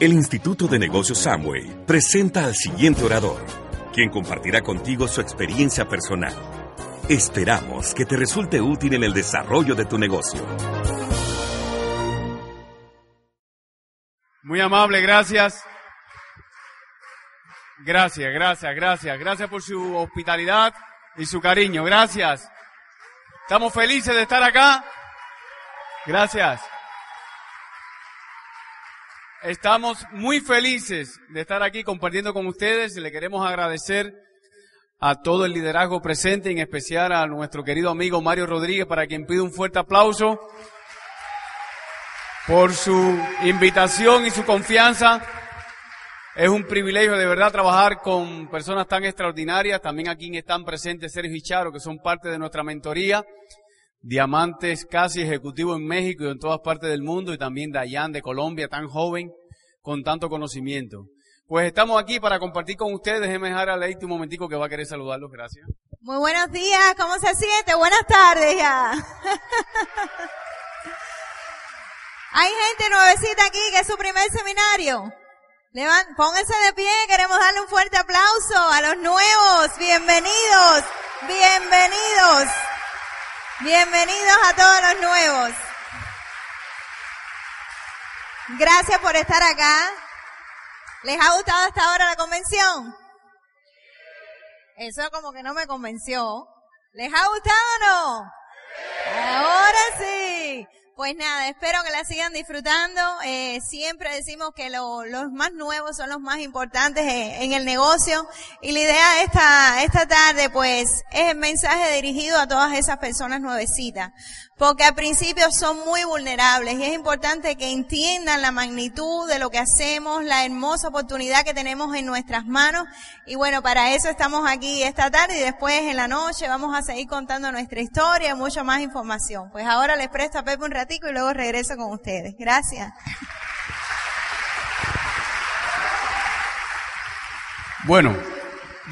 El Instituto de Negocios Samway presenta al siguiente orador, quien compartirá contigo su experiencia personal. Esperamos que te resulte útil en el desarrollo de tu negocio. Muy amable, gracias. Gracias, gracias, gracias. Gracias por su hospitalidad y su cariño. Gracias. Estamos felices de estar acá. Gracias. Estamos muy felices de estar aquí compartiendo con ustedes le queremos agradecer a todo el liderazgo presente, en especial a nuestro querido amigo Mario Rodríguez, para quien pido un fuerte aplauso por su invitación y su confianza. Es un privilegio de verdad trabajar con personas tan extraordinarias. También aquí están presentes Sergio y Charo, que son parte de nuestra mentoría. Diamantes casi ejecutivos en México y en todas partes del mundo. Y también Dayan de Colombia, tan joven, con tanto conocimiento. Pues estamos aquí para compartir con ustedes. Déjenme dejar a Leite un momentico que va a querer saludarlos. Gracias. Muy buenos días. ¿Cómo se siente? Buenas tardes ya. Hay gente nuevecita aquí que es su primer seminario. Levan, pónganse de pie, queremos darle un fuerte aplauso a los nuevos. Bienvenidos, bienvenidos, bienvenidos a todos los nuevos. Gracias por estar acá. ¿Les ha gustado hasta ahora la convención? Eso como que no me convenció. ¿Les ha gustado o no? Ahora sí. Pues nada, espero que la sigan disfrutando. Eh, siempre decimos que lo, los más nuevos son los más importantes en, en, el negocio. Y la idea de esta, esta tarde, pues, es el mensaje dirigido a todas esas personas nuevecitas. Porque al principio son muy vulnerables y es importante que entiendan la magnitud de lo que hacemos, la hermosa oportunidad que tenemos en nuestras manos. Y bueno, para eso estamos aquí esta tarde y después en la noche vamos a seguir contando nuestra historia y mucha más información. Pues ahora les presto a Pepe un ratico y luego regreso con ustedes. Gracias. Bueno,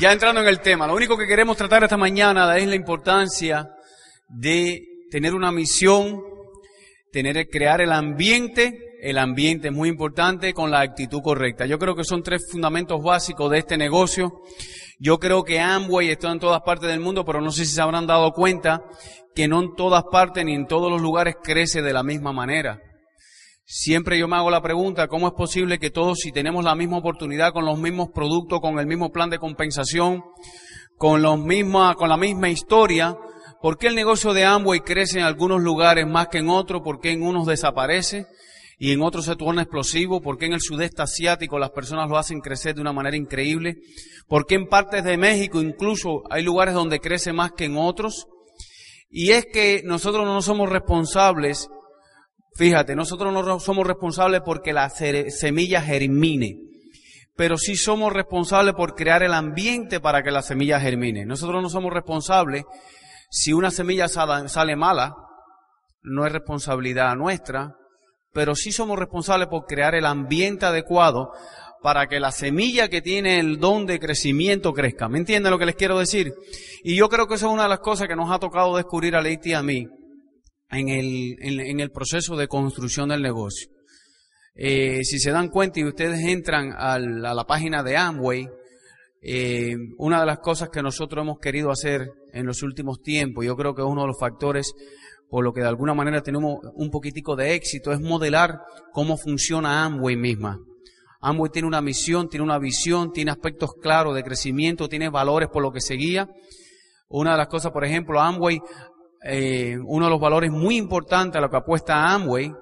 ya entrando en el tema, lo único que queremos tratar esta mañana es la importancia de tener una misión, tener, crear el ambiente, el ambiente es muy importante con la actitud correcta. Yo creo que son tres fundamentos básicos de este negocio. Yo creo que Amway está en todas partes del mundo, pero no sé si se habrán dado cuenta que no en todas partes ni en todos los lugares crece de la misma manera. Siempre yo me hago la pregunta, ¿cómo es posible que todos, si tenemos la misma oportunidad con los mismos productos, con el mismo plan de compensación, con los misma, con la misma historia, ¿Por qué el negocio de Amway crece en algunos lugares más que en otros? ¿Por qué en unos desaparece y en otros se torna explosivo? ¿Por qué en el sudeste asiático las personas lo hacen crecer de una manera increíble? ¿Por qué en partes de México incluso hay lugares donde crece más que en otros? Y es que nosotros no somos responsables, fíjate, nosotros no somos responsables porque la semilla germine pero sí somos responsables por crear el ambiente para que la semilla germine. Nosotros no somos responsables si una semilla sale mala, no es responsabilidad nuestra, pero sí somos responsables por crear el ambiente adecuado para que la semilla que tiene el don de crecimiento crezca. ¿Me entienden lo que les quiero decir? Y yo creo que esa es una de las cosas que nos ha tocado descubrir a Leite y a mí en el, en, el proceso de construcción del negocio. Eh, si se dan cuenta y ustedes entran a la página de Amway, eh, una de las cosas que nosotros hemos querido hacer en los últimos tiempos, yo creo que es uno de los factores por lo que de alguna manera tenemos un poquitico de éxito, es modelar cómo funciona Amway misma. Amway tiene una misión, tiene una visión, tiene aspectos claros de crecimiento, tiene valores por lo que se guía. Una de las cosas, por ejemplo, Amway, eh, uno de los valores muy importantes a lo que apuesta Amway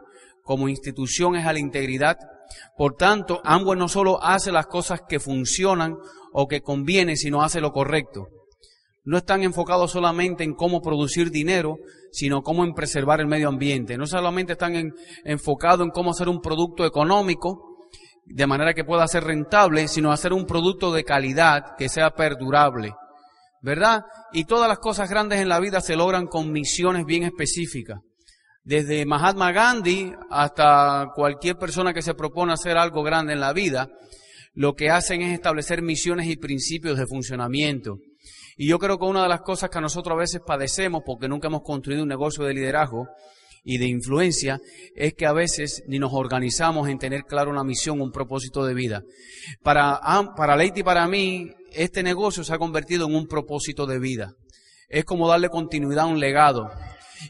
como institución es a la integridad. Por tanto, Amway no solo hace las cosas que funcionan o que conviene, sino hace lo correcto. No están enfocados solamente en cómo producir dinero, sino cómo en preservar el medio ambiente. No solamente están enfocados en cómo hacer un producto económico, de manera que pueda ser rentable, sino hacer un producto de calidad que sea perdurable. ¿Verdad? Y todas las cosas grandes en la vida se logran con misiones bien específicas. Desde Mahatma Gandhi hasta cualquier persona que se propone hacer algo grande en la vida, lo que hacen es establecer misiones y principios de funcionamiento. Y yo creo que una de las cosas que nosotros a veces padecemos, porque nunca hemos construido un negocio de liderazgo, y de influencia es que a veces ni nos organizamos en tener claro una misión, un propósito de vida. Para, para Leite y para mí, este negocio se ha convertido en un propósito de vida. Es como darle continuidad a un legado.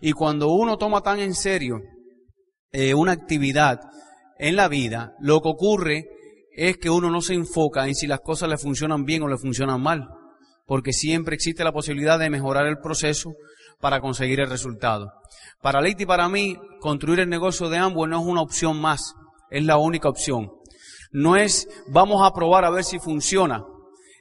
Y cuando uno toma tan en serio eh, una actividad en la vida, lo que ocurre es que uno no se enfoca en si las cosas le funcionan bien o le funcionan mal, porque siempre existe la posibilidad de mejorar el proceso para conseguir el resultado. Para Leite y para mí, construir el negocio de ambos no es una opción más, es la única opción. No es vamos a probar a ver si funciona,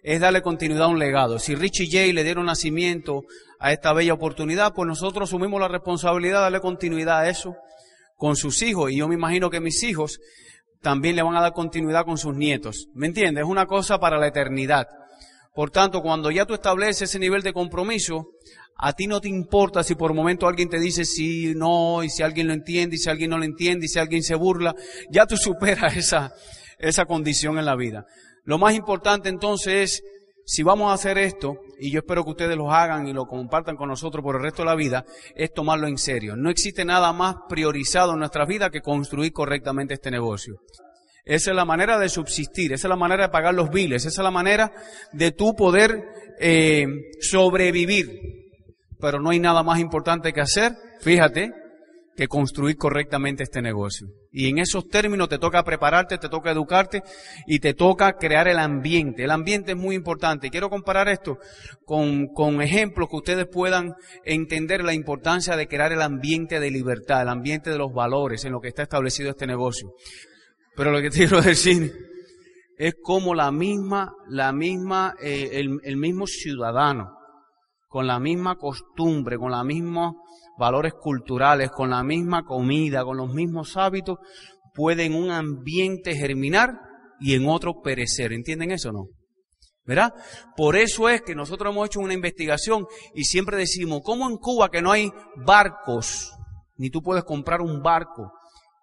es darle continuidad a un legado. Si Richie Jay le dieron nacimiento a esta bella oportunidad, pues nosotros asumimos la responsabilidad de darle continuidad a eso con sus hijos. Y yo me imagino que mis hijos también le van a dar continuidad con sus nietos. ¿Me entiendes? Es una cosa para la eternidad. Por tanto, cuando ya tú estableces ese nivel de compromiso, a ti no te importa si por momento alguien te dice sí, no, y si alguien lo entiende, y si alguien no lo entiende, y si alguien se burla, ya tú superas esa, esa condición en la vida. Lo más importante entonces es, si vamos a hacer esto, y yo espero que ustedes lo hagan y lo compartan con nosotros por el resto de la vida, es tomarlo en serio. No existe nada más priorizado en nuestra vida que construir correctamente este negocio. Esa es la manera de subsistir, esa es la manera de pagar los biles, esa es la manera de tú poder eh, sobrevivir pero no hay nada más importante que hacer, fíjate, que construir correctamente este negocio. Y en esos términos te toca prepararte, te toca educarte y te toca crear el ambiente. El ambiente es muy importante. quiero comparar esto con, con ejemplos que ustedes puedan entender la importancia de crear el ambiente de libertad, el ambiente de los valores en lo que está establecido este negocio. Pero lo que quiero decir es como la misma, la misma, eh, el, el mismo ciudadano con la misma costumbre, con los mismos valores culturales, con la misma comida, con los mismos hábitos, puede un ambiente germinar y en otro perecer. ¿Entienden eso o no? ¿Verdad? Por eso es que nosotros hemos hecho una investigación y siempre decimos, ¿cómo en Cuba que no hay barcos? Ni tú puedes comprar un barco,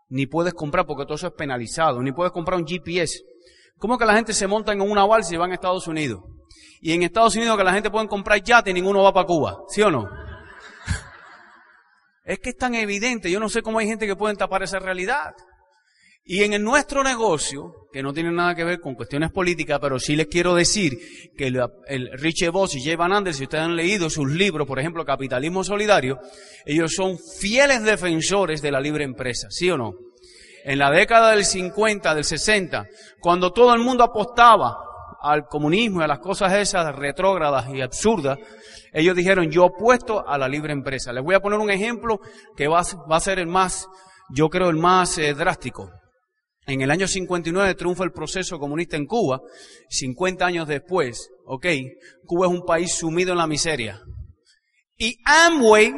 ni puedes comprar, porque todo eso es penalizado, ni puedes comprar un GPS. ¿Cómo que la gente se monta en una balsa y van a Estados Unidos? Y en Estados Unidos que la gente puede comprar yate y ninguno va para Cuba. ¿Sí o no? Es que es tan evidente. Yo no sé cómo hay gente que puede tapar esa realidad. Y en nuestro negocio, que no tiene nada que ver con cuestiones políticas, pero sí les quiero decir que el, el Richie Voss y Jay Van Anders, si ustedes han leído sus libros, por ejemplo, Capitalismo Solidario, ellos son fieles defensores de la libre empresa, ¿sí o no? En la década del 50, del 60, cuando todo el mundo apostaba al comunismo y a las cosas esas retrógradas y absurdas, ellos dijeron, yo opuesto a la libre empresa. Les voy a poner un ejemplo que va, a ser el más, yo creo, el más eh, drástico. En el año 59 triunfa el proceso comunista en Cuba. 50 años después, ok, Cuba es un país sumido en la miseria. Y Amway,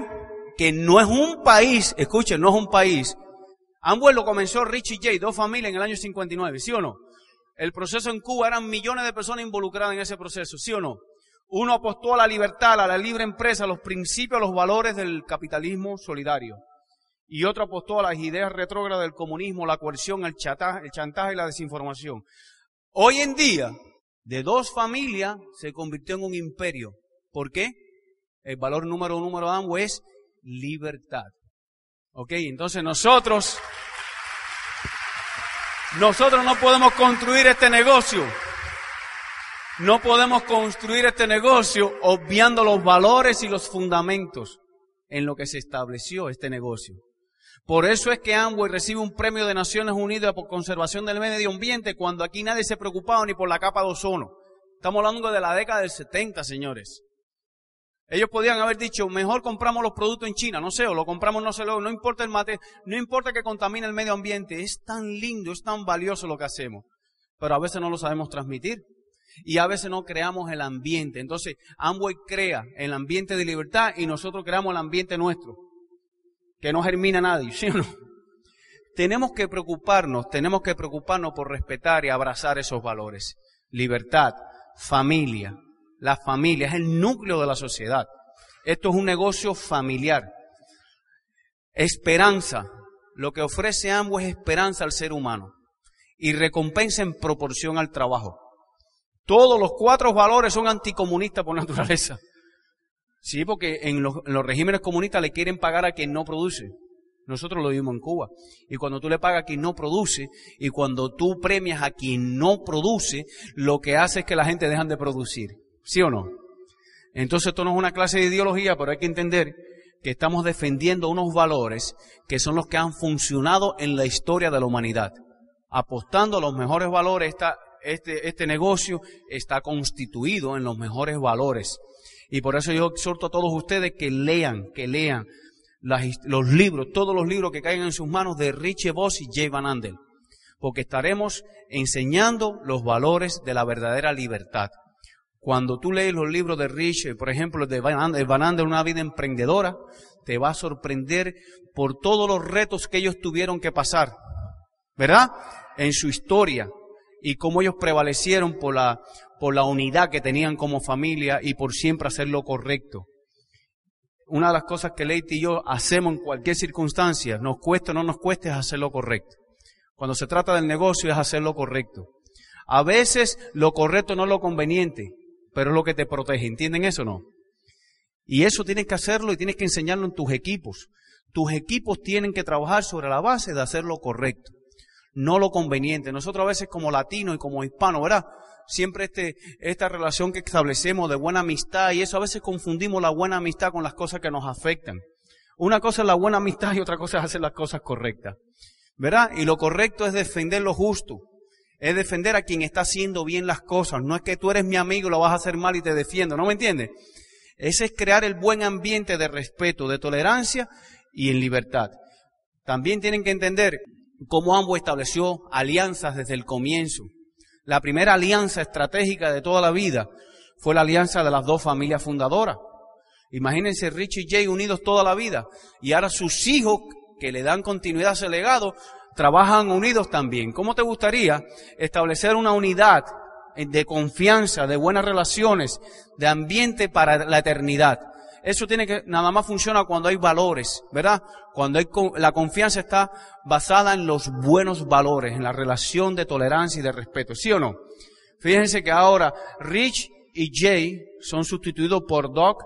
que no es un país, escuchen, no es un país. Amway lo comenzó Richie J, dos familias en el año 59, ¿sí o no? El proceso en Cuba eran millones de personas involucradas en ese proceso, ¿sí o no? Uno apostó a la libertad, a la libre empresa, a los principios, a los valores del capitalismo solidario. Y otro apostó a las ideas retrógradas del comunismo, la coerción, el chantaje, y la desinformación. Hoy en día, de dos familias se convirtió en un imperio. ¿Por qué? El valor número número de ambos es libertad. ¿Ok? Entonces nosotros nosotros no podemos construir este negocio. No podemos construir este negocio obviando los valores y los fundamentos en lo que se estableció este negocio. Por eso es que Amway recibe un premio de Naciones Unidas por conservación del medio ambiente cuando aquí nadie se preocupaba ni por la capa de ozono. Estamos hablando de la década del 70, señores. Ellos podían haber dicho, mejor compramos los productos en China, no sé, o lo compramos no sé, no importa el mate, no importa que contamine el medio ambiente, es tan lindo, es tan valioso lo que hacemos, pero a veces no lo sabemos transmitir y a veces no creamos el ambiente. Entonces, Amway crea el ambiente de libertad y nosotros creamos el ambiente nuestro, que no germina nadie, ¿sí o no? Tenemos que preocuparnos, tenemos que preocuparnos por respetar y abrazar esos valores. Libertad, familia, la familia, es el núcleo de la sociedad. Esto es un negocio familiar. Esperanza. Lo que ofrece ambos es esperanza al ser humano y recompensa en proporción al trabajo. Todos los cuatro valores son anticomunistas por naturaleza. Sí, porque en los, en los regímenes comunistas le quieren pagar a quien no produce. Nosotros lo vimos en Cuba. Y cuando tú le pagas a quien no produce y cuando tú premias a quien no produce, lo que hace es que la gente dejan de producir. ¿Sí o no? Entonces esto no es una clase de ideología, pero hay que entender que estamos defendiendo unos valores que son los que han funcionado en la historia de la humanidad. Apostando a los mejores valores, este, este negocio está constituido en los mejores valores. Y por eso yo exhorto a todos ustedes que lean, que lean los libros, todos los libros que caigan en sus manos de Richie Voss y Jay Van Andel. Porque estaremos enseñando los valores de la verdadera libertad. Cuando tú lees los libros de Rich, por ejemplo, de Van Andel, Una vida emprendedora, te va a sorprender por todos los retos que ellos tuvieron que pasar, ¿verdad? En su historia y cómo ellos prevalecieron por la, por la unidad que tenían como familia y por siempre hacer lo correcto. Una de las cosas que Leite y yo hacemos en cualquier circunstancia, nos cueste o no nos cueste, es hacer lo correcto. Cuando se trata del negocio es hacer lo correcto. A veces lo correcto no es lo conveniente, pero es lo que te protege. ¿Entienden eso o no? Y eso tienes que hacerlo y tienes que enseñarlo en tus equipos. Tus equipos tienen que trabajar sobre la base de hacer lo correcto, no lo conveniente. Nosotros a veces como latinos y como hispanos, ¿verdad? Siempre este, esta relación que establecemos de buena amistad y eso a veces confundimos la buena amistad con las cosas que nos afectan. Una cosa es la buena amistad y otra cosa es hacer las cosas correctas. ¿Verdad? Y lo correcto es defender lo justo es defender a quien está haciendo bien las cosas. No es que tú eres mi amigo lo vas a hacer mal y te defiendo. ¿No me entiendes? Ese es crear el buen ambiente de respeto, de tolerancia y en libertad. También tienen que entender cómo ambos estableció alianzas desde el comienzo. La primera alianza estratégica de toda la vida fue la alianza de las dos familias fundadoras. Imagínense Rich y Jay unidos toda la vida y ahora sus hijos que le dan continuidad a ese legado trabajan unidos también. ¿Cómo te gustaría establecer una unidad de confianza, de buenas relaciones, de ambiente para la eternidad? Eso tiene que, nada más funciona cuando hay valores, ¿verdad? Cuando hay, la confianza está basada en los buenos valores, en la relación de tolerancia y de respeto, ¿sí o no? Fíjense que ahora Rich y Jay son sustituidos por Doc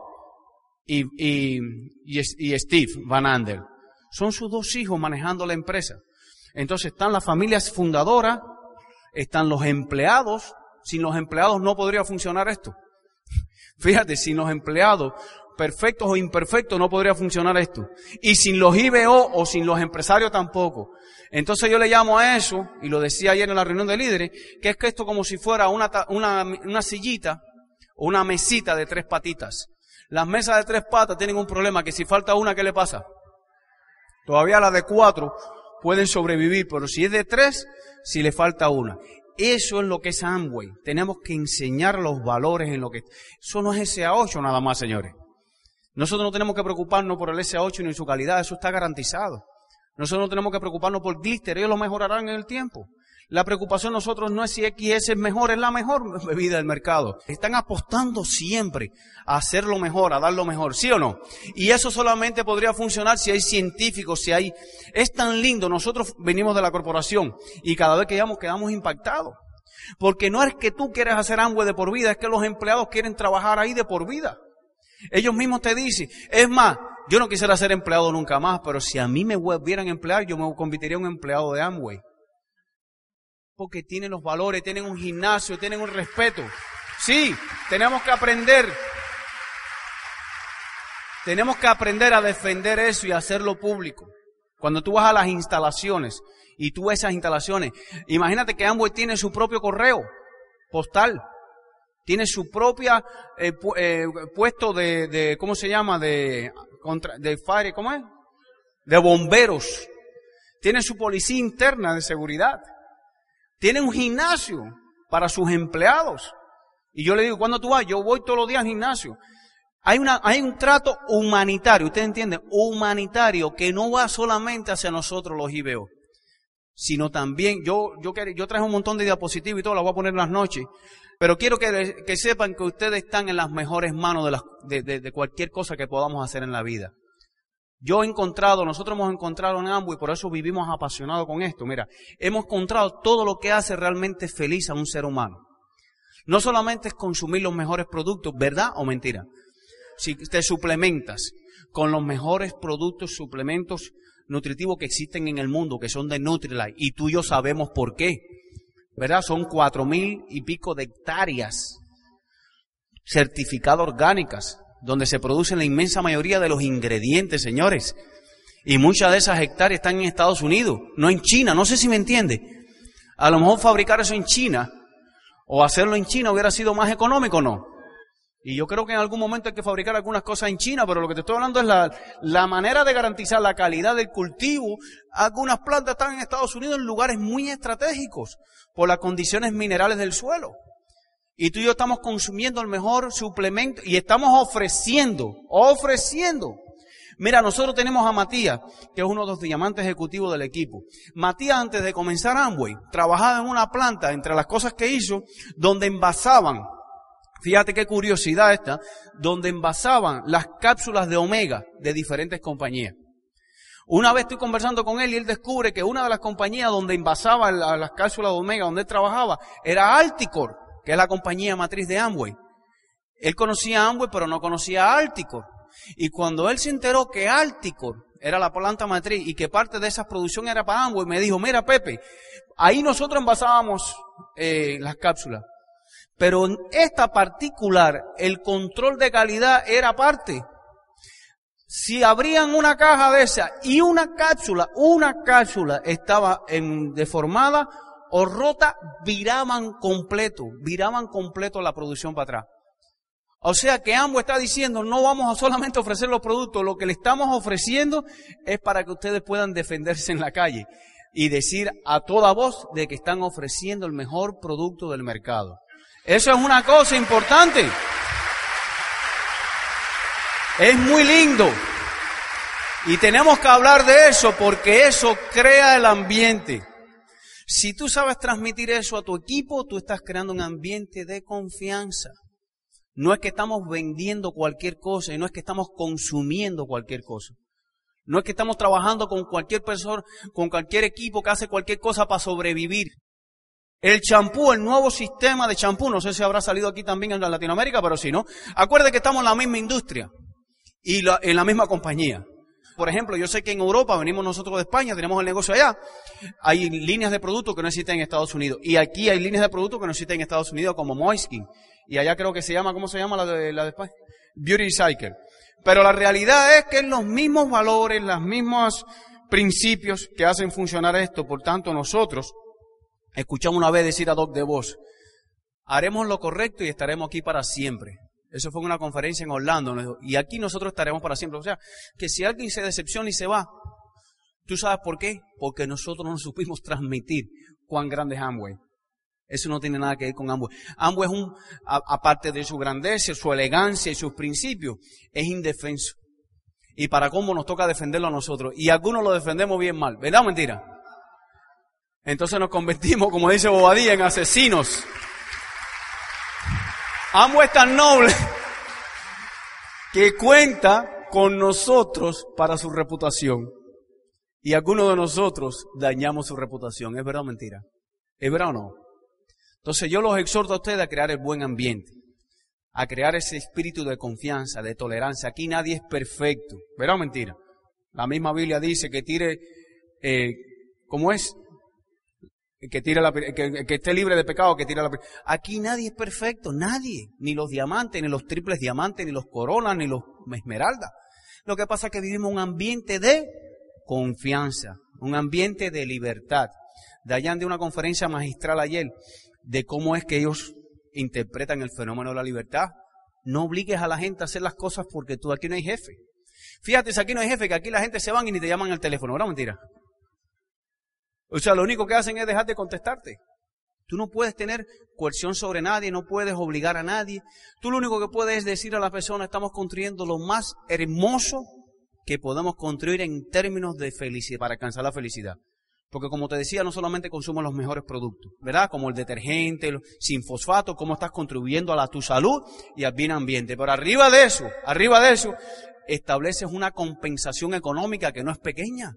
y, y, Steve Van Ander. Son sus dos hijos manejando la empresa. Entonces están las familias fundadoras, están los empleados. Sin los empleados no podría funcionar esto. Fíjate, sin los empleados, perfectos o imperfectos, no podría funcionar esto. Y sin los IBO o sin los empresarios tampoco. Entonces yo le llamo a eso, y lo decía ayer en la reunión de líderes, que es que esto como si fuera una, una, una sillita o una mesita de tres patitas. Las mesas de tres patas tienen un problema, que si falta una, ¿qué le pasa? Todavía la de cuatro pueden sobrevivir, pero si es de tres, si le falta una. Eso es lo que es Amway. Tenemos que enseñar los valores en lo que... Eso no es SA8 nada más, señores. Nosotros no tenemos que preocuparnos por el SA8 ni su calidad, eso está garantizado. Nosotros no tenemos que preocuparnos por glitter, ellos lo mejorarán en el tiempo. La preocupación nosotros no es si XS es mejor, es la mejor bebida del mercado. Están apostando siempre a hacer lo mejor, a dar lo mejor, ¿sí o no? Y eso solamente podría funcionar si hay científicos, si hay... Es tan lindo, nosotros venimos de la corporación y cada vez que llegamos quedamos impactados. Porque no es que tú quieras hacer hambre de por vida, es que los empleados quieren trabajar ahí de por vida. Ellos mismos te dicen, es más, yo no quisiera ser empleado nunca más, pero si a mí me volvieran a emplear, yo me convertiría en un empleado de Amway porque tienen los valores, tienen un gimnasio, tienen un respeto. Sí, tenemos que aprender. Tenemos que aprender a defender eso y hacerlo público. Cuando tú vas a las instalaciones y tú esas instalaciones, imagínate que Amway tiene su propio correo postal, tiene su propia eh, eh, puesto de, ¿cómo se llama? De, de fire, ¿cómo es? De bomberos. Tiene su policía interna de seguridad. Tiene un gimnasio para sus empleados. Y yo le digo, ¿cuándo tú vas? Yo voy todos los días al gimnasio. Hay, una, hay un trato humanitario, ¿usted entiende? Humanitario que no va solamente hacia nosotros los IBO, sino también, yo, yo, yo traje un montón de diapositivas y todo, las voy a poner en las noches, pero quiero que, que sepan que ustedes están en las mejores manos de, las, de, cualquier cosa que podamos hacer en la vida. Yo he encontrado, nosotros hemos encontrado en ambos y por eso vivimos apasionados con esto. Mira, hemos encontrado todo lo que hace realmente feliz a un ser humano. No solamente es consumir los mejores productos, ¿verdad o mentira? Si te suplementas con los mejores productos, suplementos nutritivos que existen en el mundo, que son de Nutrilite, y tú y yo sabemos por qué. ¿Verdad? Son cuatro mil y pico de hectáreas certificadas orgánicas, donde se producen la inmensa mayoría de los ingredientes, señores. Y muchas de esas hectáreas están en Estados Unidos, no en China. No sé si me entiende. A lo mejor fabricar eso en China o hacerlo en China hubiera sido más económico, ¿no? Y yo creo que en algún momento hay que fabricar algunas cosas en China, pero lo que te estoy hablando es la, la manera de garantizar la calidad del cultivo. Algunas plantas están en Estados Unidos en lugares muy estratégicos por las condiciones minerales del suelo. Y tú y yo estamos consumiendo el mejor suplemento y estamos ofreciendo, ofreciendo. Mira, nosotros tenemos a Matías, que es uno de los diamantes ejecutivos del equipo. Matías, antes de comenzar Amway, trabajaba en una planta, entre las cosas que hizo, donde envasaban Fíjate qué curiosidad esta, donde envasaban las cápsulas de omega de diferentes compañías. Una vez estoy conversando con él y él descubre que una de las compañías donde envasaba las cápsulas de omega, donde él trabajaba, era Alticor, que es la compañía matriz de Amway. Él conocía a Amway, pero no conocía Alticor. Y cuando él se enteró que Alticor era la planta matriz y que parte de esa producción era para Amway, me dijo, mira Pepe, ahí nosotros envasábamos eh, las cápsulas. Pero en esta particular, el control de calidad era aparte. Si abrían una caja de esa y una cápsula, una cápsula estaba en, deformada o rota, viraban completo, viraban completo la producción para atrás. O sea que ambos está diciendo, no vamos a solamente ofrecer los productos, lo que le estamos ofreciendo es para que ustedes puedan defenderse en la calle y decir a toda voz de que están ofreciendo el mejor producto del mercado. Eso es una cosa importante. Es muy lindo. Y tenemos que hablar de eso porque eso crea el ambiente. Si tú sabes transmitir eso a tu equipo, tú estás creando un ambiente de confianza. No es que estamos vendiendo cualquier cosa y no es que estamos consumiendo cualquier cosa. No es que estamos trabajando con cualquier persona, con cualquier equipo que hace cualquier cosa para sobrevivir. El champú, el nuevo sistema de champú, no sé si habrá salido aquí también en Latinoamérica, pero si no, acuerde que estamos en la misma industria y en la misma compañía. Por ejemplo, yo sé que en Europa, venimos nosotros de España, tenemos el negocio allá, hay líneas de productos que no existen en Estados Unidos. Y aquí hay líneas de productos que no existen en Estados Unidos, como Moiskin. Y allá creo que se llama, ¿cómo se llama la de, la de España? Beauty Cycle. Pero la realidad es que es los mismos valores, los mismos principios que hacen funcionar esto. Por tanto, nosotros Escuchamos una vez decir a Doc de Vos, haremos lo correcto y estaremos aquí para siempre. Eso fue en una conferencia en Orlando. Y aquí nosotros estaremos para siempre. O sea, que si alguien se decepciona y se va, ¿tú sabes por qué? Porque nosotros no supimos transmitir cuán grande es Amway. Eso no tiene nada que ver con Amway. Amway es un, aparte de su grandeza, su elegancia y sus principios, es indefenso. Y para cómo nos toca defenderlo a nosotros. Y algunos lo defendemos bien mal. ¿Verdad o mentira? Entonces nos convertimos, como dice Bobadilla, en asesinos. Amo es tan noble que cuenta con nosotros para su reputación. Y algunos de nosotros dañamos su reputación. ¿Es verdad o mentira? ¿Es verdad o no? Entonces yo los exhorto a ustedes a crear el buen ambiente, a crear ese espíritu de confianza, de tolerancia. Aquí nadie es perfecto. ¿Verdad o mentira? La misma Biblia dice que tire, eh, ¿cómo es? Que, tire la, que, que, esté libre de pecado, que tire la Aquí nadie es perfecto, nadie. Ni los diamantes, ni los triples diamantes, ni los coronas, ni los esmeraldas. Lo que pasa es que vivimos un ambiente de confianza, un ambiente de libertad. Allá de una conferencia magistral ayer de cómo es que ellos interpretan el fenómeno de la libertad. No obligues a la gente a hacer las cosas porque tú aquí no hay jefe. Fíjate, si aquí no hay jefe, que aquí la gente se van y ni te llaman al teléfono, ¿verdad mentira? O sea, lo único que hacen es dejar de contestarte. Tú no puedes tener coerción sobre nadie, no puedes obligar a nadie. Tú lo único que puedes decir a la persona, estamos construyendo lo más hermoso que podemos construir en términos de felicidad, para alcanzar la felicidad. Porque como te decía, no solamente consumo los mejores productos, ¿verdad? Como el detergente, sin fosfato, cómo estás contribuyendo a la, tu salud y al bien ambiente. Pero arriba de eso, arriba de eso, estableces una compensación económica que no es pequeña.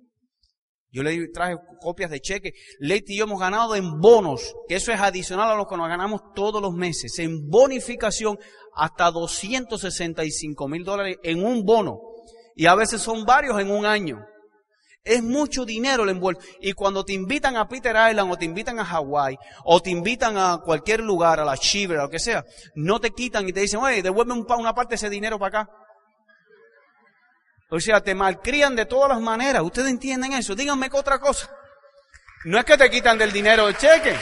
Yo le traje copias de cheque. Leti y yo hemos ganado en bonos, que eso es adicional a lo que nos ganamos todos los meses, en bonificación hasta 265 mil dólares en un bono. Y a veces son varios en un año. Es mucho dinero el envuelto. Y cuando te invitan a Peter Island o te invitan a Hawái o te invitan a cualquier lugar, a la Chiver, lo que sea, no te quitan y te dicen, oye, devuelve una parte de ese dinero para acá. O sea, te malcrían de todas las maneras. ¿Ustedes entienden eso? Díganme otra cosa. No es que te quitan del dinero de cheque.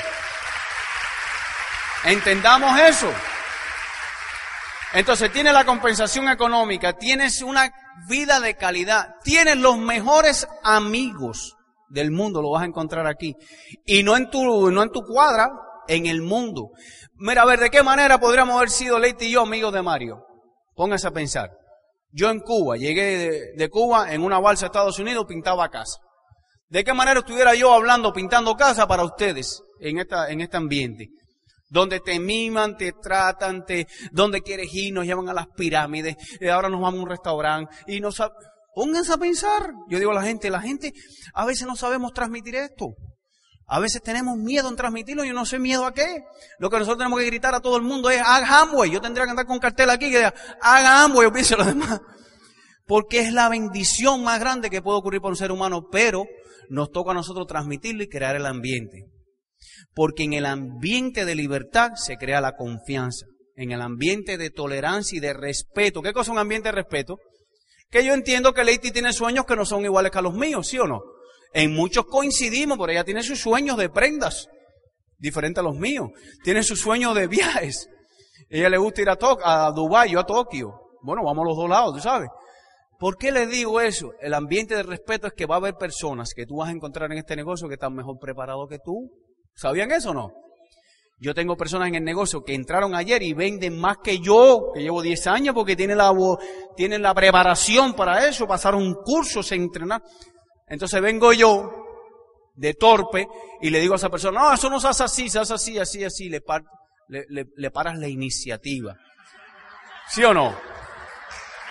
Entendamos eso. Entonces, tienes la compensación económica, tienes una vida de calidad, tienes los mejores amigos del mundo, lo vas a encontrar aquí. Y no en tu, no en tu cuadra, en el mundo. Mira, a ver, ¿de qué manera podríamos haber sido Leite y yo amigos de Mario? Póngase a pensar. Yo en Cuba, llegué de, Cuba en una balsa a Estados Unidos, pintaba casa. ¿De qué manera estuviera yo hablando, pintando casa para ustedes en, esta, en este ambiente? Donde te miman, te tratan, te, donde quieres ir, nos llevan a las pirámides, y ahora nos vamos a un restaurante y nos, pónganse a pensar. Yo digo a la gente, la gente, a veces no sabemos transmitir esto. A veces tenemos miedo en transmitirlo, yo no sé miedo a qué. Lo que nosotros tenemos que gritar a todo el mundo es, haga Amway. Yo tendría que andar con cartel aquí que diga, haga Amway, o piense lo demás. Porque es la bendición más grande que puede ocurrir por un ser humano, pero nos toca a nosotros transmitirlo y crear el ambiente. Porque en el ambiente de libertad se crea la confianza. En el ambiente de tolerancia y de respeto. ¿Qué cosa es un ambiente de respeto? Que yo entiendo que Leiti tiene sueños que no son iguales que a los míos, ¿sí o no? En muchos coincidimos, por ella tiene sus sueños de prendas, diferente a los míos. Tiene sus sueños de viajes. Ella le gusta ir a, a Dubái, yo a Tokio. Bueno, vamos a los dos lados, tú sabes. ¿Por qué les digo eso? El ambiente de respeto es que va a haber personas que tú vas a encontrar en este negocio que están mejor preparados que tú. ¿Sabían eso o no? Yo tengo personas en el negocio que entraron ayer y venden más que yo, que llevo 10 años, porque tienen la, tienen la preparación para eso, pasaron cursos, se entrenar. Entonces vengo yo de torpe y le digo a esa persona, no, eso no se hace así, se hace así, así, así, le, le, le, paras la iniciativa. ¿Sí o no?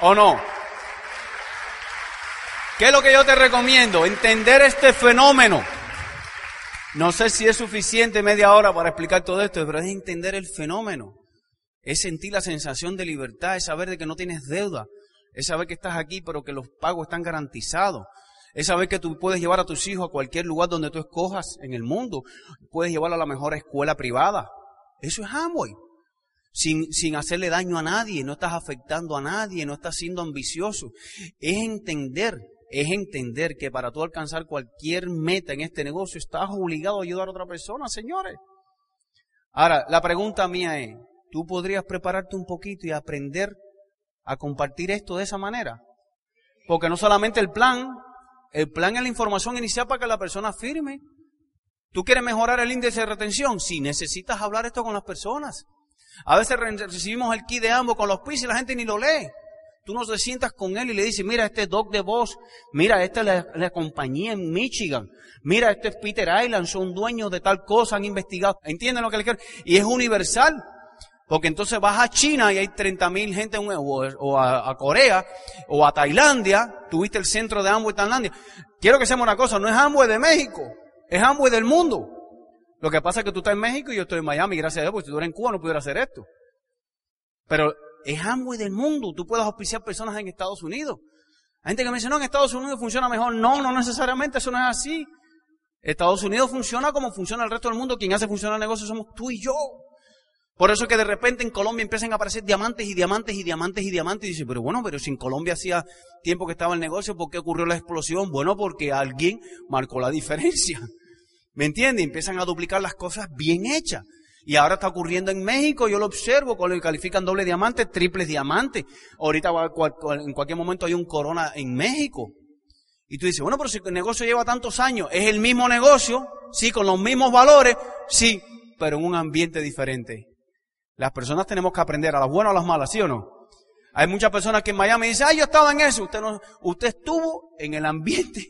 ¿O no? ¿Qué es lo que yo te recomiendo? Entender este fenómeno. No sé si es suficiente media hora para explicar todo esto, pero es entender el fenómeno. Es sentir la sensación de libertad, es saber de que no tienes deuda, es saber que estás aquí pero que los pagos están garantizados, es saber que tú puedes llevar a tus hijos a cualquier lugar donde tú escojas en el mundo. Puedes llevarlo a la mejor escuela privada. Eso es Amway. Sin, sin hacerle daño a nadie, no estás afectando a nadie, no estás siendo ambicioso. Es entender, es entender que para tú alcanzar cualquier meta en este negocio estás obligado a ayudar a otra persona, señores. Ahora, la pregunta mía es, ¿tú podrías prepararte un poquito y aprender a compartir esto de esa manera? Porque no solamente el plan el plan es la información inicial para que la persona firme. ¿Tú quieres mejorar el índice de retención? Sí, necesitas hablar esto con las personas. A veces recibimos el kit de ambos con los pisos y la gente ni lo lee. Tú no te sientas con él y le dices, mira, este Doc de Voz, mira, esta es la, compañía en Michigan, mira, este es Peter Island, son dueños de tal cosa, han investigado. ¿Entienden lo que le quiero? Y es universal. Porque entonces vas a China y hay 30.000 gente, o a, Corea, o a Tailandia, tuviste el centro de Amway Tailandia. Quiero que seamos una cosa, no es Amway de México, es Amway del mundo. Lo que pasa es que tú estás en México y yo estoy en Miami, gracias a Dios, porque si tú eres en Cuba no pudiera hacer esto. Pero es Amway del mundo, tú puedes auspiciar personas en Estados Unidos. Hay gente que me dice, no, en Estados Unidos funciona mejor. No, no necesariamente, eso no es así. Estados Unidos funciona como funciona el resto del mundo. Quien hace funcionar el negocio somos tú y yo. Por eso que de repente en Colombia empiezan a aparecer diamantes y diamantes y diamantes y diamantes. Y dice, pero bueno, pero si en Colombia hacía tiempo que estaba el negocio, ¿por qué ocurrió la explosión? Bueno, porque alguien marcó la diferencia. ¿Me entiende? Empiezan a duplicar las cosas bien hechas. Y ahora está ocurriendo en México, yo lo observo, cuando califican doble diamante, triples diamantes. Ahorita en cualquier momento hay un corona en México. Y tú dices, bueno, pero si el negocio lleva tantos años, es el mismo negocio, sí, con los mismos valores, sí, pero en un ambiente diferente. Las personas tenemos que aprender a las buenas o a las malas, ¿sí o no? Hay muchas personas que en Miami dicen, ay, yo estaba en eso. Usted, no, usted estuvo en el ambiente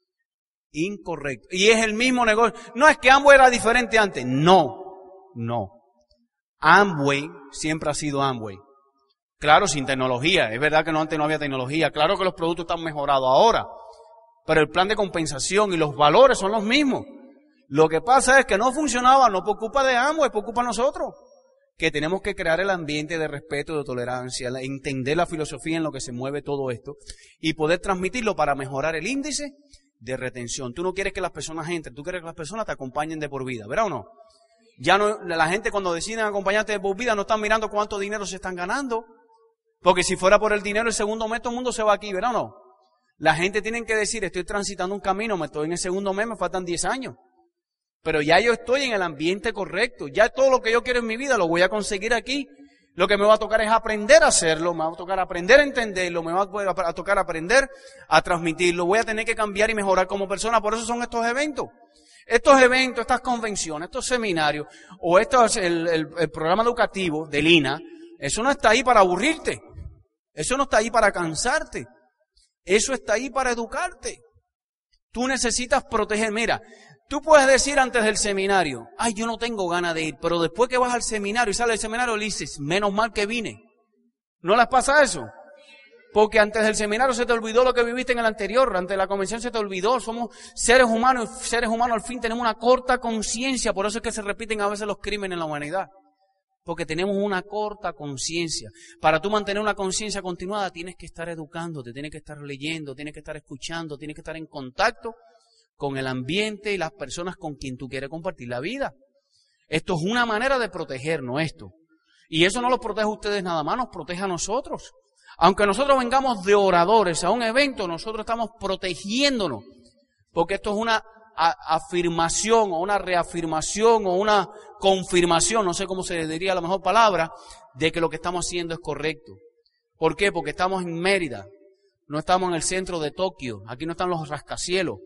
incorrecto. Y es el mismo negocio. No es que Amway era diferente antes. No, no. Amway siempre ha sido Amway. Claro, sin tecnología. Es verdad que no antes no había tecnología. Claro que los productos están mejorados ahora. Pero el plan de compensación y los valores son los mismos. Lo que pasa es que no funcionaba, no por culpa de Amway, por culpa de nosotros que tenemos que crear el ambiente de respeto, de tolerancia, entender la filosofía en lo que se mueve todo esto y poder transmitirlo para mejorar el índice de retención. Tú no quieres que las personas entren, tú quieres que las personas te acompañen de por vida, ¿verdad o no? Ya no, la gente cuando deciden acompañarte de por vida no están mirando cuánto dinero se están ganando. Porque si fuera por el dinero el segundo mes todo el mundo se va aquí, ¿verdad o no? La gente tiene que decir, estoy transitando un camino, me estoy en el segundo mes, me faltan 10 años. Pero ya yo estoy en el ambiente correcto. Ya todo lo que yo quiero en mi vida lo voy a conseguir aquí. Lo que me va a tocar es aprender a hacerlo, me va a tocar aprender a entenderlo, me va a tocar aprender a transmitirlo. Voy a tener que cambiar y mejorar como persona. Por eso son estos eventos. Estos eventos, estas convenciones, estos seminarios o estos, el, el programa educativo de Lina, eso no está ahí para aburrirte. Eso no está ahí para cansarte. Eso está ahí para educarte. Tú necesitas proteger. Mira, Tú puedes decir antes del seminario, ay, yo no tengo ganas de ir, pero después que vas al seminario y sales del seminario, le dices, menos mal que vine. ¿No les pasa eso? Porque antes del seminario se te olvidó lo que viviste en el anterior, antes de la convención se te olvidó, somos seres humanos, seres humanos al fin tenemos una corta conciencia, por eso es que se repiten a veces los crímenes en la humanidad. Porque tenemos una corta conciencia. Para tú mantener una conciencia continuada tienes que estar educándote, tienes que estar leyendo, tienes que estar escuchando, tienes que estar en contacto con el ambiente y las personas con quien tú quieres compartir la vida. Esto es una manera de protegernos, esto. Y eso no lo protege a ustedes nada más, nos protege a nosotros. Aunque nosotros vengamos de oradores a un evento, nosotros estamos protegiéndonos. Porque esto es una afirmación o una reafirmación o una confirmación, no sé cómo se diría la mejor palabra, de que lo que estamos haciendo es correcto. ¿Por qué? Porque estamos en Mérida, no estamos en el centro de Tokio, aquí no están los rascacielos,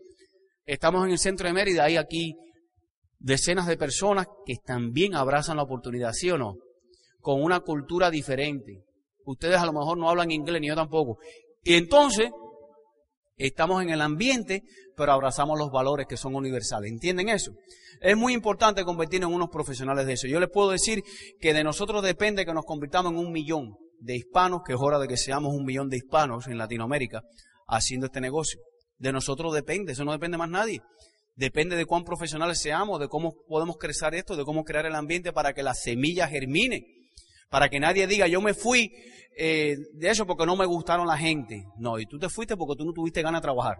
Estamos en el centro de Mérida, hay aquí decenas de personas que también abrazan la oportunidad, ¿sí o no? Con una cultura diferente. Ustedes a lo mejor no hablan inglés, ni yo tampoco. Y entonces, estamos en el ambiente, pero abrazamos los valores que son universales. ¿Entienden eso? Es muy importante convertirnos en unos profesionales de eso. Yo les puedo decir que de nosotros depende que nos convirtamos en un millón de hispanos, que es hora de que seamos un millón de hispanos en Latinoamérica haciendo este negocio. De nosotros depende, eso no depende más nadie. Depende de cuán profesionales seamos, de cómo podemos crecer esto, de cómo crear el ambiente para que la semilla germine. Para que nadie diga, yo me fui eh, de eso porque no me gustaron la gente. No, y tú te fuiste porque tú no tuviste ganas de trabajar.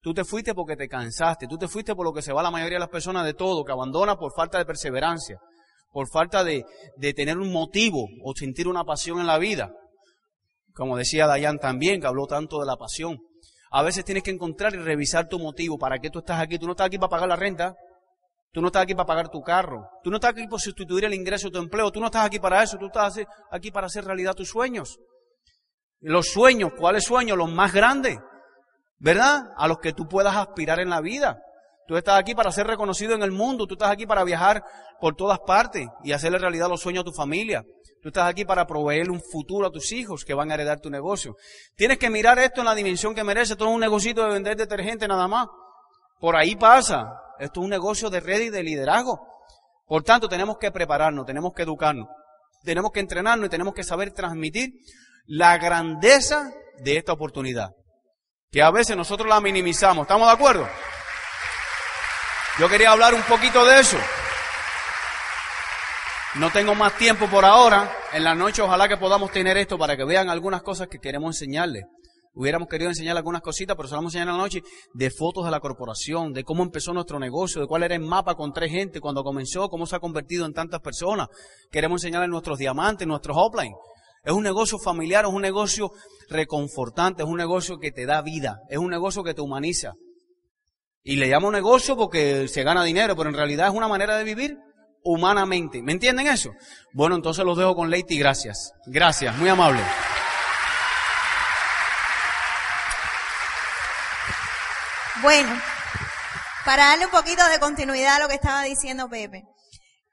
Tú te fuiste porque te cansaste. Tú te fuiste por lo que se va la mayoría de las personas de todo, que abandona por falta de perseverancia, por falta de, de tener un motivo o sentir una pasión en la vida. Como decía Dayan también, que habló tanto de la pasión. A veces tienes que encontrar y revisar tu motivo. ¿Para qué tú estás aquí? Tú no estás aquí para pagar la renta. Tú no estás aquí para pagar tu carro. Tú no estás aquí para sustituir el ingreso de tu empleo. Tú no estás aquí para eso. Tú estás aquí para hacer realidad tus sueños. Los sueños, ¿cuáles sueños? Los más grandes. ¿Verdad? A los que tú puedas aspirar en la vida. Tú estás aquí para ser reconocido en el mundo. Tú estás aquí para viajar por todas partes y hacerle realidad los sueños a tu familia. Tú estás aquí para proveer un futuro a tus hijos que van a heredar tu negocio. Tienes que mirar esto en la dimensión que merece. Todo es un negocito de vender detergente nada más. Por ahí pasa. Esto es un negocio de red y de liderazgo. Por tanto, tenemos que prepararnos, tenemos que educarnos, tenemos que entrenarnos y tenemos que saber transmitir la grandeza de esta oportunidad. Que a veces nosotros la minimizamos. ¿Estamos de acuerdo? Yo quería hablar un poquito de eso. No tengo más tiempo por ahora. En la noche ojalá que podamos tener esto para que vean algunas cosas que queremos enseñarles. Hubiéramos querido enseñar algunas cositas, pero se vamos a enseñar en la noche de fotos de la corporación, de cómo empezó nuestro negocio, de cuál era el mapa con tres gente cuando comenzó, cómo se ha convertido en tantas personas. Queremos enseñarles nuestros diamantes, nuestros offline. Es un negocio familiar, es un negocio reconfortante, es un negocio que te da vida, es un negocio que te humaniza. Y le llamo negocio porque se gana dinero, pero en realidad es una manera de vivir humanamente. ¿Me entienden eso? Bueno, entonces los dejo con Leite y gracias. Gracias, muy amable. Bueno, para darle un poquito de continuidad a lo que estaba diciendo Pepe.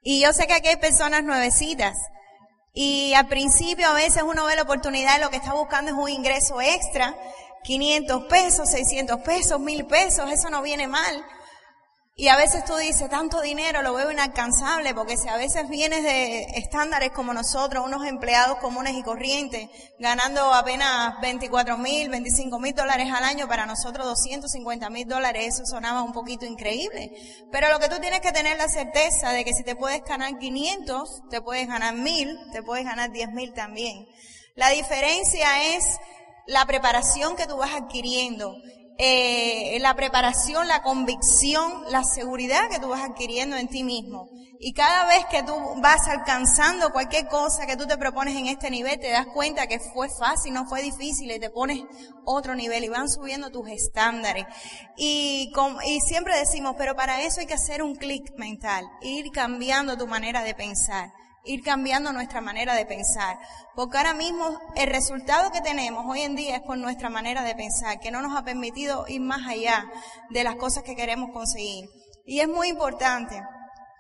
Y yo sé que aquí hay personas nuevecitas. Y al principio a veces uno ve la oportunidad de lo que está buscando es un ingreso extra. 500 pesos, 600 pesos, 1000 pesos, eso no viene mal. Y a veces tú dices, tanto dinero lo veo inalcanzable, porque si a veces vienes de estándares como nosotros, unos empleados comunes y corrientes, ganando apenas 24 mil, 25 mil dólares al año, para nosotros 250 mil dólares, eso sonaba un poquito increíble. Pero lo que tú tienes que tener la certeza de que si te puedes ganar 500, te puedes ganar mil, te puedes ganar 10 mil también. La diferencia es la preparación que tú vas adquiriendo eh, la preparación, la convicción, la seguridad que tú vas adquiriendo en ti mismo. Y cada vez que tú vas alcanzando cualquier cosa que tú te propones en este nivel, te das cuenta que fue fácil, no fue difícil y te pones otro nivel y van subiendo tus estándares. Y, y siempre decimos, pero para eso hay que hacer un clic mental, ir cambiando tu manera de pensar ir cambiando nuestra manera de pensar. Porque ahora mismo el resultado que tenemos hoy en día es con nuestra manera de pensar, que no nos ha permitido ir más allá de las cosas que queremos conseguir. Y es muy importante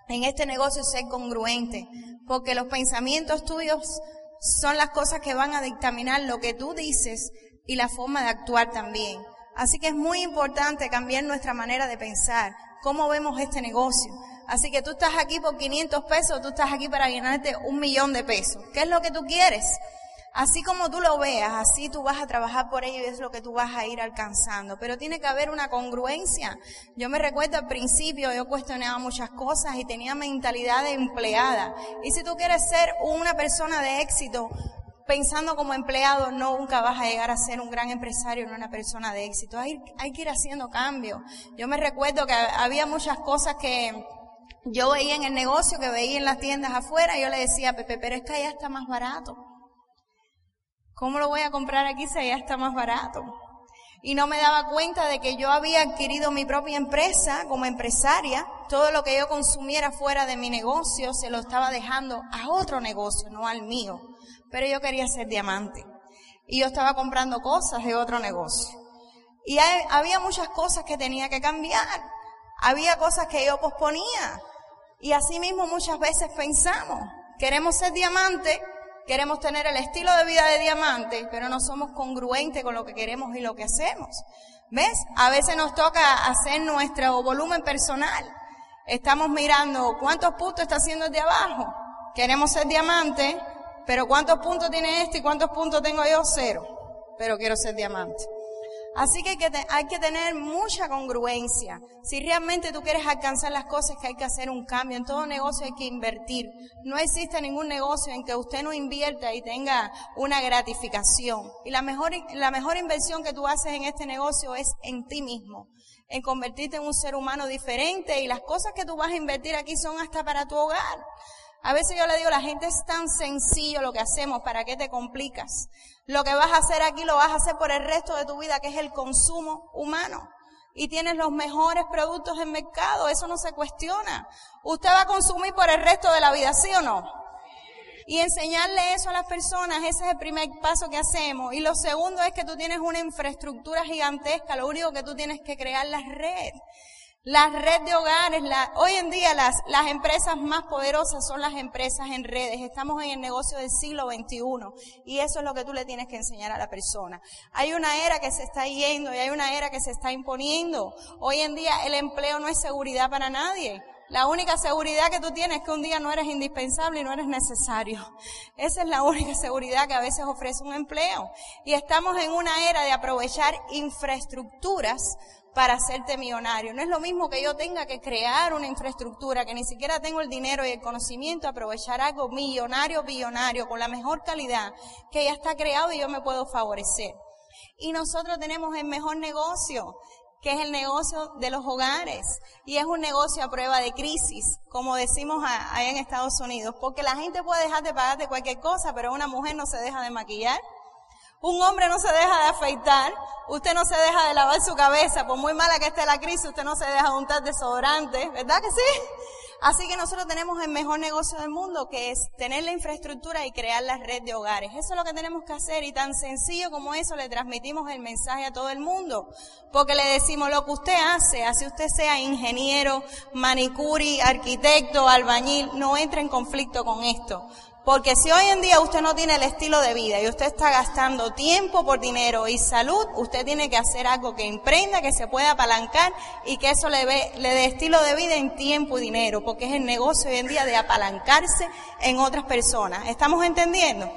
en este negocio ser congruente, porque los pensamientos tuyos son las cosas que van a dictaminar lo que tú dices y la forma de actuar también. Así que es muy importante cambiar nuestra manera de pensar, cómo vemos este negocio. Así que tú estás aquí por 500 pesos, tú estás aquí para ganarte un millón de pesos. ¿Qué es lo que tú quieres? Así como tú lo veas, así tú vas a trabajar por ello y es lo que tú vas a ir alcanzando. Pero tiene que haber una congruencia. Yo me recuerdo al principio, yo cuestionaba muchas cosas y tenía mentalidad de empleada. Y si tú quieres ser una persona de éxito, pensando como empleado, no nunca vas a llegar a ser un gran empresario, no una persona de éxito. Hay, hay que ir haciendo cambios. Yo me recuerdo que había muchas cosas que yo veía en el negocio, que veía en las tiendas afuera, y yo le decía Pepe, pero es que allá está más barato. ¿Cómo lo voy a comprar aquí si allá está más barato? Y no me daba cuenta de que yo había adquirido mi propia empresa como empresaria. Todo lo que yo consumiera fuera de mi negocio se lo estaba dejando a otro negocio, no al mío. Pero yo quería ser diamante. Y yo estaba comprando cosas de otro negocio. Y había muchas cosas que tenía que cambiar. Había cosas que yo posponía. Y así mismo muchas veces pensamos, queremos ser diamante, queremos tener el estilo de vida de diamante, pero no somos congruentes con lo que queremos y lo que hacemos. ¿Ves? A veces nos toca hacer nuestro volumen personal. Estamos mirando cuántos puntos está haciendo el de abajo. Queremos ser diamante, pero cuántos puntos tiene este y cuántos puntos tengo yo, cero. Pero quiero ser diamante. Así que hay, que hay que tener mucha congruencia. Si realmente tú quieres alcanzar las cosas, que hay que hacer un cambio. En todo negocio hay que invertir. No existe ningún negocio en que usted no invierta y tenga una gratificación. Y la mejor, la mejor inversión que tú haces en este negocio es en ti mismo. En convertirte en un ser humano diferente y las cosas que tú vas a invertir aquí son hasta para tu hogar. A veces yo le digo, la gente es tan sencillo lo que hacemos, ¿para qué te complicas? Lo que vas a hacer aquí lo vas a hacer por el resto de tu vida, que es el consumo humano. Y tienes los mejores productos en mercado, eso no se cuestiona. Usted va a consumir por el resto de la vida, ¿sí o no? Y enseñarle eso a las personas, ese es el primer paso que hacemos. Y lo segundo es que tú tienes una infraestructura gigantesca, lo único que tú tienes que crear la red. La red de hogares, la, hoy en día las, las empresas más poderosas son las empresas en redes. Estamos en el negocio del siglo XXI y eso es lo que tú le tienes que enseñar a la persona. Hay una era que se está yendo y hay una era que se está imponiendo. Hoy en día el empleo no es seguridad para nadie. La única seguridad que tú tienes es que un día no eres indispensable y no eres necesario. Esa es la única seguridad que a veces ofrece un empleo. Y estamos en una era de aprovechar infraestructuras para hacerte millonario. No es lo mismo que yo tenga que crear una infraestructura, que ni siquiera tengo el dinero y el conocimiento, aprovechar algo millonario, billonario, con la mejor calidad, que ya está creado y yo me puedo favorecer. Y nosotros tenemos el mejor negocio, que es el negocio de los hogares. Y es un negocio a prueba de crisis, como decimos allá en Estados Unidos, porque la gente puede dejar de pagarte cualquier cosa, pero una mujer no se deja de maquillar un hombre no se deja de afeitar, usted no se deja de lavar su cabeza, por muy mala que esté la crisis, usted no se deja de untar desodorante, ¿verdad que sí? Así que nosotros tenemos el mejor negocio del mundo, que es tener la infraestructura y crear la red de hogares. Eso es lo que tenemos que hacer y tan sencillo como eso le transmitimos el mensaje a todo el mundo. Porque le decimos lo que usted hace, así usted sea ingeniero, manicuri, arquitecto, albañil, no entre en conflicto con esto. Porque si hoy en día usted no tiene el estilo de vida y usted está gastando tiempo por dinero y salud, usted tiene que hacer algo que emprenda, que se pueda apalancar y que eso le, le dé estilo de vida en tiempo y dinero, porque es el negocio hoy en día de apalancarse en otras personas. ¿Estamos entendiendo?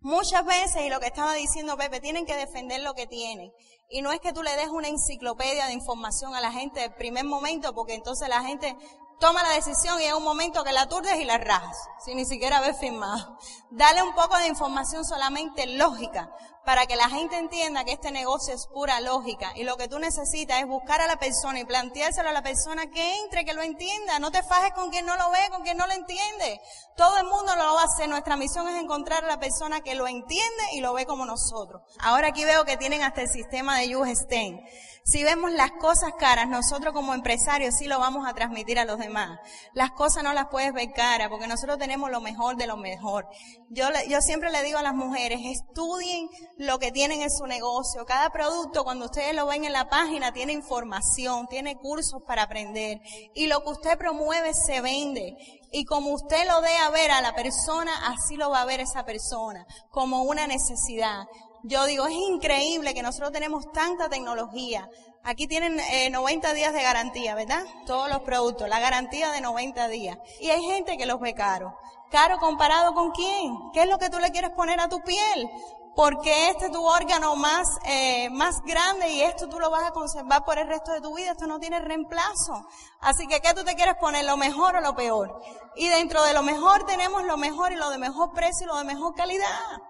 Muchas veces, y lo que estaba diciendo Pepe, tienen que defender lo que tienen. Y no es que tú le des una enciclopedia de información a la gente del primer momento, porque entonces la gente toma la decisión y es un momento que la aturdes y la rajas, sin ni siquiera haber firmado. Dale un poco de información solamente lógica, para que la gente entienda que este negocio es pura lógica y lo que tú necesitas es buscar a la persona y planteárselo a la persona que entre, que lo entienda. No te fajes con quien no lo ve, con quien no lo entiende. Todo el mundo lo va a hacer. Nuestra misión es encontrar a la persona que lo entiende y lo ve como nosotros. Ahora aquí veo que tienen hasta el sistema de Jules Stein. Si vemos las cosas caras, nosotros como empresarios sí lo vamos a transmitir a los demás. Las cosas no las puedes ver caras porque nosotros tenemos lo mejor de lo mejor. Yo, yo siempre le digo a las mujeres, estudien lo que tienen en su negocio. Cada producto, cuando ustedes lo ven en la página, tiene información, tiene cursos para aprender. Y lo que usted promueve se vende. Y como usted lo dé a ver a la persona, así lo va a ver esa persona, como una necesidad. Yo digo, es increíble que nosotros tenemos tanta tecnología. Aquí tienen 90 eh, días de garantía, ¿verdad? Todos los productos, la garantía de 90 días. Y hay gente que los ve caro. ¿Caro comparado con quién? ¿Qué es lo que tú le quieres poner a tu piel? Porque este es tu órgano más, eh, más grande y esto tú lo vas a conservar por el resto de tu vida. Esto no tiene reemplazo. Así que, ¿qué tú te quieres poner? ¿Lo mejor o lo peor? Y dentro de lo mejor tenemos lo mejor y lo de mejor precio y lo de mejor calidad.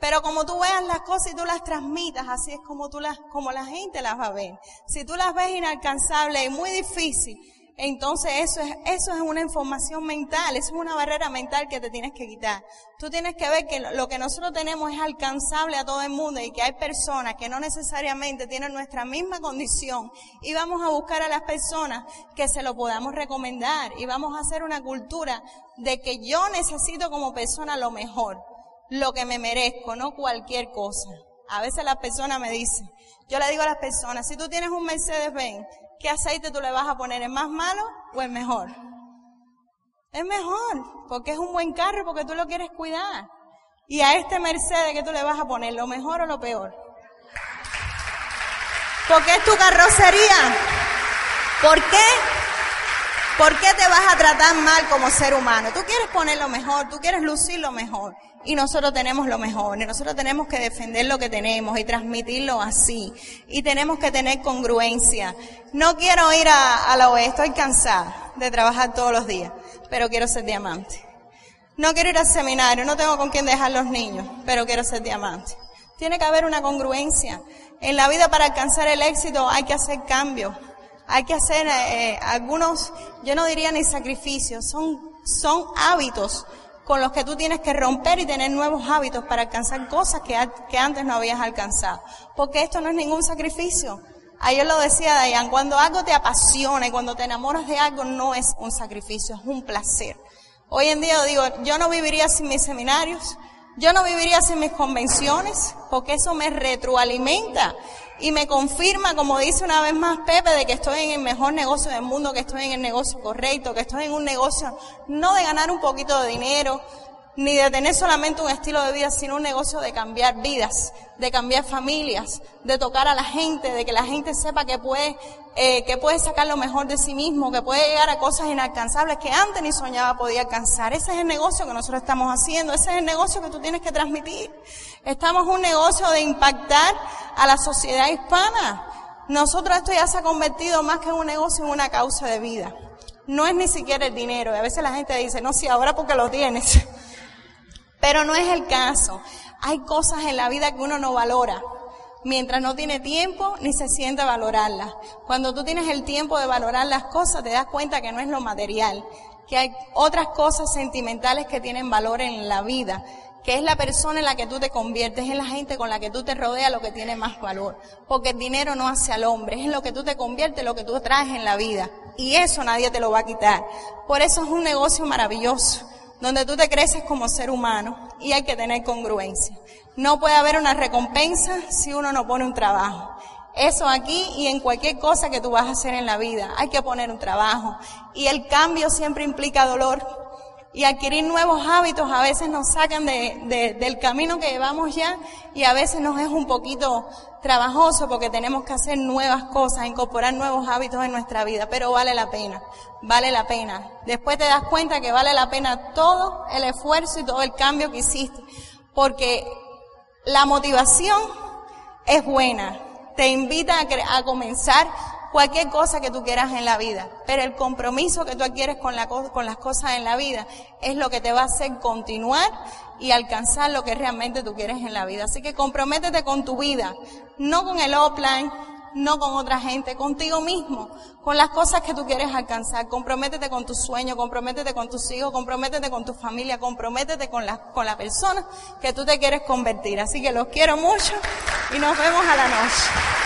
Pero como tú veas las cosas y tú las transmitas, así es como tú las, como la gente las va a ver. Si tú las ves inalcanzables y muy difícil, entonces eso es, eso es una información mental, eso es una barrera mental que te tienes que quitar. Tú tienes que ver que lo que nosotros tenemos es alcanzable a todo el mundo y que hay personas que no necesariamente tienen nuestra misma condición y vamos a buscar a las personas que se lo podamos recomendar y vamos a hacer una cultura de que yo necesito como persona lo mejor lo que me merezco, no cualquier cosa. A veces las personas me dicen, yo le digo a las personas, si tú tienes un Mercedes-Benz, ¿qué aceite tú le vas a poner? ¿Es más malo o es mejor? Es mejor, porque es un buen carro, porque tú lo quieres cuidar. Y a este Mercedes, ¿qué tú le vas a poner? ¿Lo mejor o lo peor? Porque es tu carrocería. ¿Por qué? ¿Por qué te vas a tratar mal como ser humano? Tú quieres poner lo mejor, tú quieres lucir lo mejor y nosotros tenemos lo mejor, y nosotros tenemos que defender lo que tenemos y transmitirlo así, y tenemos que tener congruencia. No quiero ir a, la oeste, estoy cansada de trabajar todos los días, pero quiero ser diamante. No quiero ir al seminario, no tengo con quién dejar los niños, pero quiero ser diamante. Tiene que haber una congruencia. En la vida para alcanzar el éxito hay que hacer cambios, hay que hacer eh, algunos, yo no diría ni sacrificios, son, son hábitos con los que tú tienes que romper y tener nuevos hábitos para alcanzar cosas que, que antes no habías alcanzado. Porque esto no es ningún sacrificio. Ayer lo decía Dayan, cuando algo te apasiona y cuando te enamoras de algo no es un sacrificio, es un placer. Hoy en día digo, yo no viviría sin mis seminarios, yo no viviría sin mis convenciones, porque eso me retroalimenta y me confirma, como dice una vez más Pepe, de que estoy en el mejor negocio del mundo, que estoy en el negocio correcto, que estoy en un negocio no de ganar un poquito de dinero, ni de tener solamente un estilo de vida, sino un negocio de cambiar vidas, de cambiar familias, de tocar a la gente, de que la gente sepa que puede, eh, que puede sacar lo mejor de sí mismo, que puede llegar a cosas inalcanzables que antes ni soñaba podía alcanzar. Ese es el negocio que nosotros estamos haciendo, ese es el negocio que tú tienes que transmitir. Estamos un negocio de impactar a la sociedad hispana. Nosotros esto ya se ha convertido más que en un negocio en una causa de vida. No es ni siquiera el dinero. Y a veces la gente dice, no, sí, ahora porque lo tienes. Pero no es el caso. Hay cosas en la vida que uno no valora mientras no tiene tiempo ni se siente valorarlas. Cuando tú tienes el tiempo de valorar las cosas, te das cuenta que no es lo material, que hay otras cosas sentimentales que tienen valor en la vida, que es la persona en la que tú te conviertes, es la gente con la que tú te rodeas lo que tiene más valor. Porque el dinero no hace al hombre, es en lo que tú te conviertes, lo que tú traes en la vida. Y eso nadie te lo va a quitar. Por eso es un negocio maravilloso donde tú te creces como ser humano y hay que tener congruencia. No puede haber una recompensa si uno no pone un trabajo. Eso aquí y en cualquier cosa que tú vas a hacer en la vida, hay que poner un trabajo. Y el cambio siempre implica dolor y adquirir nuevos hábitos a veces nos sacan de, del camino que llevamos ya y a veces nos es un poquito trabajoso porque tenemos que hacer nuevas cosas, incorporar nuevos hábitos en nuestra vida, pero vale la pena, vale la pena. Después te das cuenta que vale la pena todo el esfuerzo y todo el cambio que hiciste, porque la motivación es buena, te invita a, a comenzar cualquier cosa que tú quieras en la vida. Pero el compromiso que tú adquieres con, la, con las cosas en la vida es lo que te va a hacer continuar y alcanzar lo que realmente tú quieres en la vida. Así que comprométete con tu vida, no con el offline, no con otra gente, contigo mismo, con las cosas que tú quieres alcanzar. Comprométete con tus sueños, comprométete con tus hijos, comprométete con tu familia, comprométete con la, con la persona que tú te quieres convertir. Así que los quiero mucho y nos vemos a la noche.